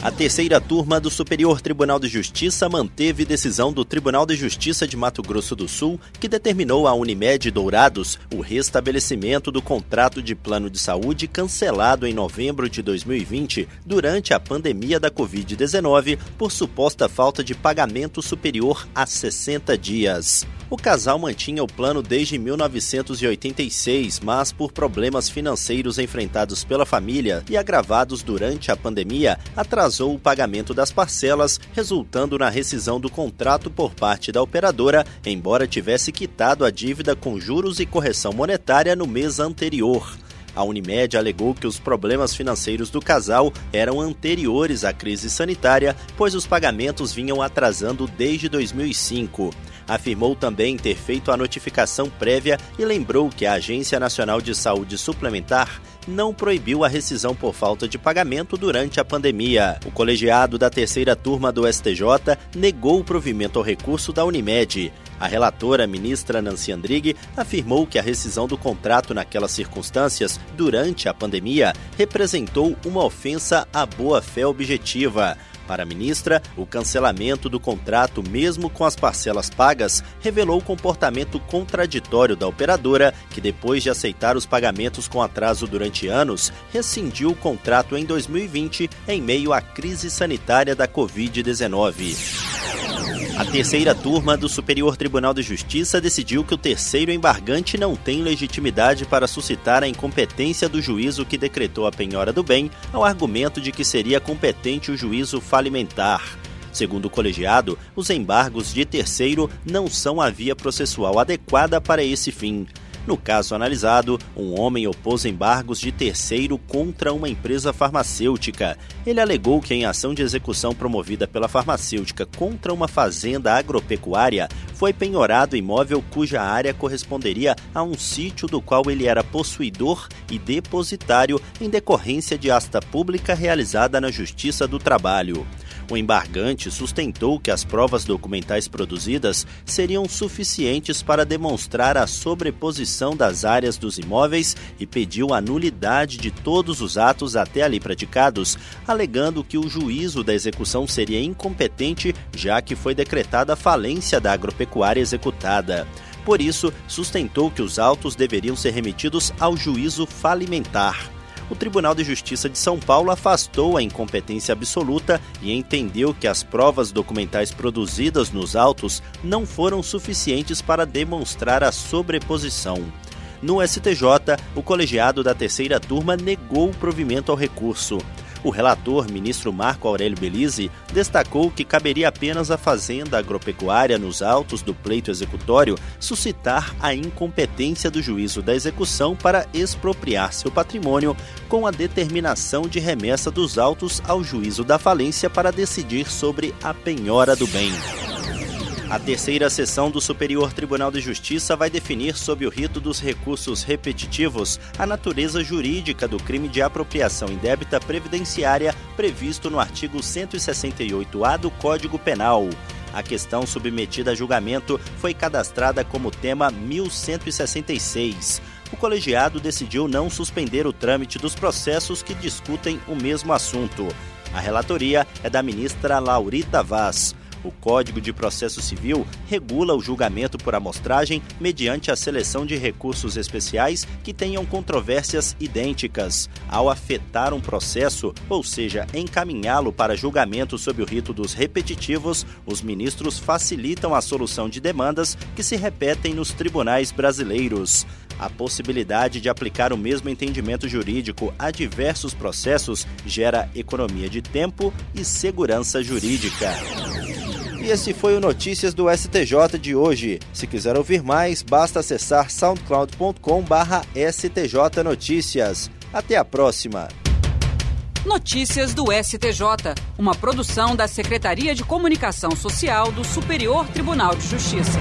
A terceira turma do Superior Tribunal de Justiça manteve decisão do Tribunal de Justiça de Mato Grosso do Sul, que determinou à Unimed Dourados o restabelecimento do contrato de plano de saúde cancelado em novembro de 2020 durante a pandemia da Covid-19 por suposta falta de pagamento superior a 60 dias. O casal mantinha o plano desde 1986, mas por problemas financeiros enfrentados pela família e agravados durante a pandemia, atrasou o pagamento das parcelas, resultando na rescisão do contrato por parte da operadora, embora tivesse quitado a dívida com juros e correção monetária no mês anterior. A Unimed alegou que os problemas financeiros do casal eram anteriores à crise sanitária, pois os pagamentos vinham atrasando desde 2005. Afirmou também ter feito a notificação prévia e lembrou que a Agência Nacional de Saúde Suplementar não proibiu a rescisão por falta de pagamento durante a pandemia. O colegiado da terceira turma do STJ negou o provimento ao recurso da Unimed. A relatora, ministra Nancy Andrighi, afirmou que a rescisão do contrato naquelas circunstâncias, durante a pandemia, representou uma ofensa à boa-fé objetiva. Para a ministra, o cancelamento do contrato, mesmo com as parcelas pagas, revelou o comportamento contraditório da operadora, que depois de aceitar os pagamentos com atraso durante anos, rescindiu o contrato em 2020 em meio à crise sanitária da Covid-19. A terceira turma do Superior Tribunal de Justiça decidiu que o terceiro embargante não tem legitimidade para suscitar a incompetência do juízo que decretou a penhora do bem, ao argumento de que seria competente o juízo falimentar. Segundo o colegiado, os embargos de terceiro não são a via processual adequada para esse fim. No caso analisado, um homem opôs embargos de terceiro contra uma empresa farmacêutica. Ele alegou que em ação de execução promovida pela farmacêutica contra uma fazenda agropecuária, foi penhorado imóvel cuja área corresponderia a um sítio do qual ele era possuidor e depositário em decorrência de asta pública realizada na Justiça do Trabalho. O embargante sustentou que as provas documentais produzidas seriam suficientes para demonstrar a sobreposição das áreas dos imóveis e pediu a nulidade de todos os atos até ali praticados, alegando que o juízo da execução seria incompetente, já que foi decretada a falência da agropecuária executada. Por isso, sustentou que os autos deveriam ser remetidos ao juízo falimentar o Tribunal de Justiça de São Paulo afastou a incompetência absoluta e entendeu que as provas documentais produzidas nos autos não foram suficientes para demonstrar a sobreposição. No STJ, o colegiado da terceira turma negou o provimento ao recurso. O relator, ministro Marco Aurélio Belize, destacou que caberia apenas à Fazenda Agropecuária, nos autos do pleito executório, suscitar a incompetência do juízo da execução para expropriar seu patrimônio com a determinação de remessa dos autos ao juízo da falência para decidir sobre a penhora do bem. A terceira sessão do Superior Tribunal de Justiça vai definir, sob o rito dos recursos repetitivos, a natureza jurídica do crime de apropriação indébita previdenciária previsto no artigo 168-A do Código Penal. A questão submetida a julgamento foi cadastrada como tema 1166. O colegiado decidiu não suspender o trâmite dos processos que discutem o mesmo assunto. A relatoria é da ministra Laurita Vaz. O Código de Processo Civil regula o julgamento por amostragem mediante a seleção de recursos especiais que tenham controvérsias idênticas. Ao afetar um processo, ou seja, encaminhá-lo para julgamento sob o rito dos repetitivos, os ministros facilitam a solução de demandas que se repetem nos tribunais brasileiros. A possibilidade de aplicar o mesmo entendimento jurídico a diversos processos gera economia de tempo e segurança jurídica. E esse foi o Notícias do STJ de hoje. Se quiser ouvir mais, basta acessar soundcloud.com/stj notícias. Até a próxima. Notícias do STJ, uma produção da Secretaria de Comunicação Social do Superior Tribunal de Justiça.